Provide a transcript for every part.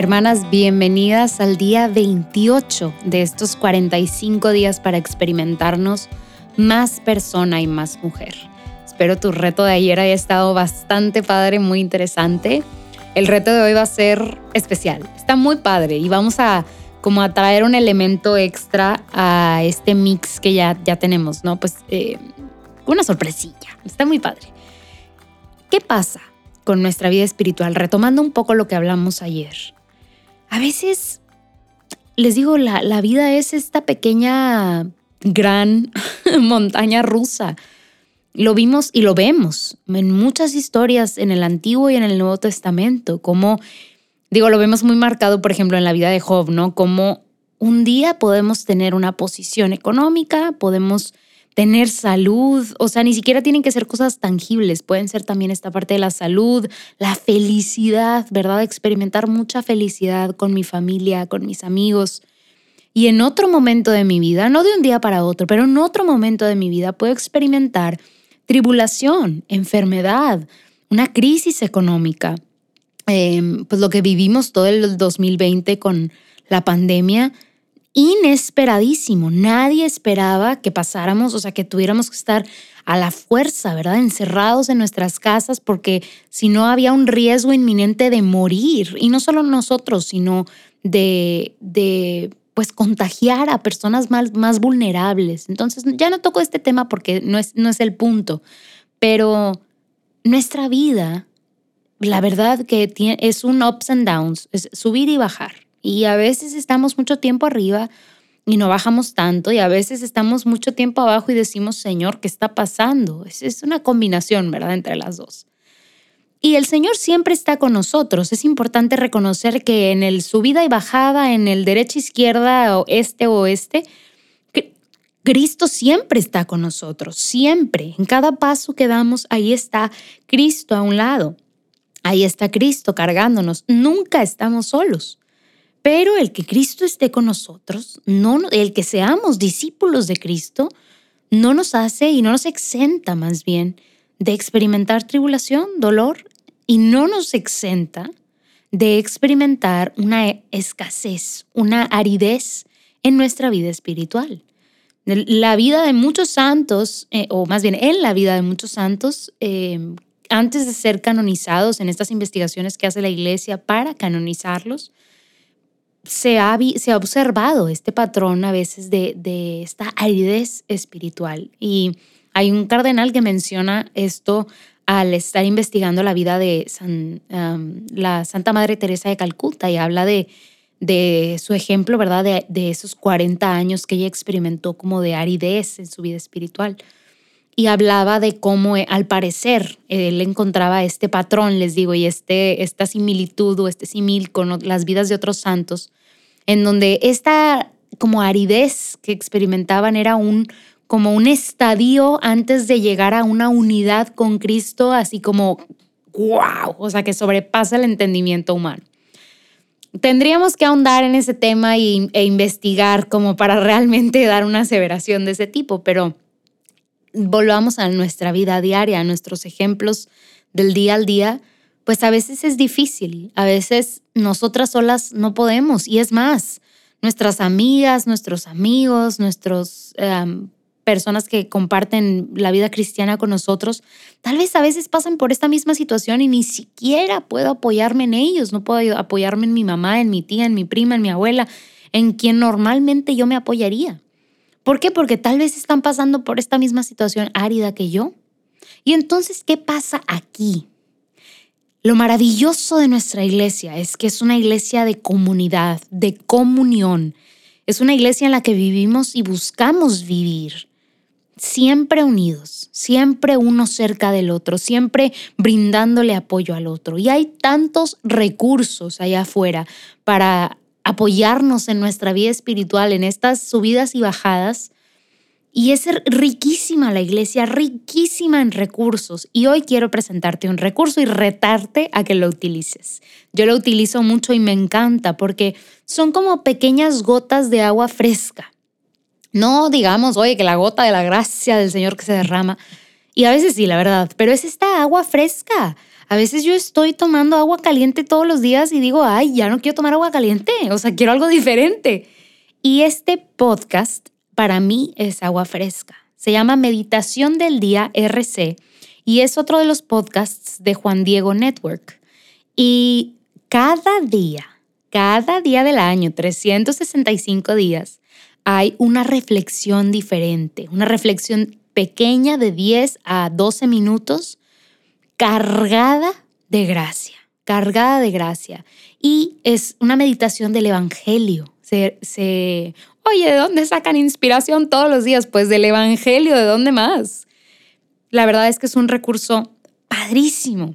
Hermanas, bienvenidas al día 28 de estos 45 días para experimentarnos más persona y más mujer. Espero tu reto de ayer haya estado bastante padre, muy interesante. El reto de hoy va a ser especial. Está muy padre y vamos a como a traer un elemento extra a este mix que ya, ya tenemos, ¿no? Pues eh, una sorpresilla. Está muy padre. ¿Qué pasa con nuestra vida espiritual? Retomando un poco lo que hablamos ayer a veces, les digo, la, la vida es esta pequeña, gran montaña rusa. Lo vimos y lo vemos en muchas historias en el Antiguo y en el Nuevo Testamento, como, digo, lo vemos muy marcado, por ejemplo, en la vida de Job, ¿no? Como un día podemos tener una posición económica, podemos tener salud, o sea, ni siquiera tienen que ser cosas tangibles, pueden ser también esta parte de la salud, la felicidad, ¿verdad? Experimentar mucha felicidad con mi familia, con mis amigos. Y en otro momento de mi vida, no de un día para otro, pero en otro momento de mi vida puedo experimentar tribulación, enfermedad, una crisis económica. Em, pues lo que vivimos todo el 2020 con la pandemia, inesperadísimo. Nadie esperaba que pasáramos, o sea, que tuviéramos que estar a la fuerza, ¿verdad? Encerrados en nuestras casas porque si no había un riesgo inminente de morir. Y no solo nosotros, sino de, de pues contagiar a personas más, más vulnerables. Entonces, ya no toco este tema porque no es, no es el punto, pero nuestra vida, la verdad que tiene, es un ups and downs, es subir y bajar. Y a veces estamos mucho tiempo arriba y no bajamos tanto y a veces estamos mucho tiempo abajo y decimos, Señor, ¿qué está pasando? Es, una combinación, ¿verdad?, entre las dos. Y el Señor siempre está con nosotros. Es importante reconocer que en el subida y bajada, en el derecha, izquierda, este o oeste, Cristo siempre está con nosotros, siempre. En cada paso que damos, ahí está Cristo a un lado. Ahí está Cristo cargándonos. Nunca estamos solos. Pero el que Cristo esté con nosotros, no, el que seamos discípulos de Cristo, no nos hace y no nos exenta más bien de experimentar tribulación, dolor, y no nos exenta de experimentar una escasez, una aridez en nuestra vida espiritual. La vida de muchos santos, eh, o más bien en la vida de muchos santos, eh, antes de ser canonizados en estas investigaciones que hace la iglesia para canonizarlos, se ha, se ha observado este patrón a veces de, de esta aridez espiritual. Y hay un cardenal que menciona esto al estar investigando la vida de la Santa Madre Teresa de Calcuta y habla de, de su ejemplo, ¿verdad? De, de, esos 40 años que ella experimentó como de aridez en su vida espiritual. Y hablaba de cómo, eh, al parecer, él encontraba este patrón, les digo, y este, esta similitud o este simil con las vidas de otros santos, en donde esta como aridez que experimentaban era un como un estadio antes de llegar a una unidad con Cristo, así como wow, o sea, que sobrepasa el entendimiento humano. Tendríamos que ahondar en ese tema y, e investigar como para realmente dar una aseveración de ese tipo, pero volvamos a nuestra vida diaria, a nuestros ejemplos del día al día pues a veces es difícil, a veces nosotras solas no podemos y es más, nuestras amigas, nuestros amigos, nuestras em, personas que comparten la vida cristiana con nosotros, tal vez a veces pasan por esta misma situación y ni siquiera puedo apoyarme en ellos, no puedo apoyarme en mi mamá, en mi tía, en mi prima, en mi abuela, en quien normalmente yo me apoyaría. ¿Por qué? Porque tal vez están pasando por esta misma situación árida que yo. Y entonces, ¿qué pasa aquí? Lo maravilloso de nuestra iglesia es que es una iglesia de comunidad, de comunión. Es una iglesia en la que vivimos y buscamos vivir, siempre unidos, siempre uno cerca del otro, siempre brindándole apoyo al otro. Y hay tantos recursos allá afuera para apoyarnos en nuestra vida espiritual, en estas subidas y bajadas, y es riquísima la iglesia, riquísima en recursos. Y hoy quiero presentarte un recurso y retarte a que lo utilices. Yo lo utilizo mucho y me encanta porque son como pequeñas gotas de agua fresca. No digamos, oye, que la gota de la gracia del Señor que se derrama. Y a veces sí, la verdad, pero es esta agua fresca. A veces yo estoy tomando agua caliente todos los días y digo, ay, ya no quiero tomar agua caliente, o sea, quiero algo diferente. Y este podcast para mí es agua fresca. Se llama Meditación del Día RC y es otro de los podcasts de Juan Diego Network. Y cada día, cada día del año, 365 días, hay una reflexión diferente, una reflexión pequeña de 10 a 12 minutos cargada de gracia, cargada de gracia. Y es una meditación del Evangelio. Se, oye, ¿de dónde sacan inspiración todos los días? Pues del Evangelio, ¿de dónde más? La verdad es que es un recurso padrísimo,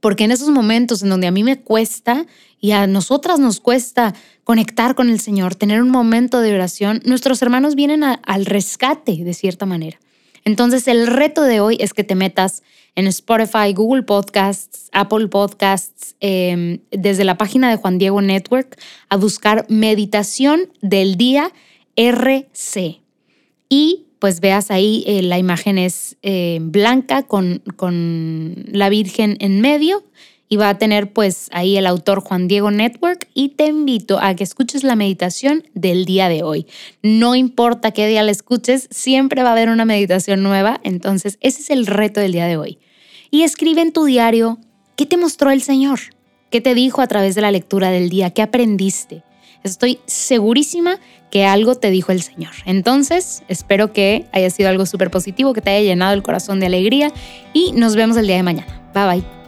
porque en esos momentos en donde a mí me cuesta y a nosotras nos cuesta conectar con el Señor, tener un momento de oración, nuestros hermanos vienen al rescate de cierta manera. Entonces el reto de hoy es que te metas en Spotify, Google Podcasts, Apple Podcasts, em, desde la página de Juan Diego Network a buscar meditación del día RC. Y pues veas ahí, eh, la imagen es eh, blanca con, con la Virgen en medio y va a tener pues ahí el autor Juan Diego Network y te invito a que escuches la meditación del día de hoy. No importa qué día la escuches, siempre va a haber una meditación nueva, entonces ese es el reto del día de hoy. Y escribe en tu diario qué te mostró el Señor, qué te dijo a través de la lectura del día, qué aprendiste. Estoy segurísima que algo te dijo el Señor. Entonces, espero que haya sido algo súper positivo, que te haya llenado el corazón de alegría y nos vemos el día de mañana. Bye bye.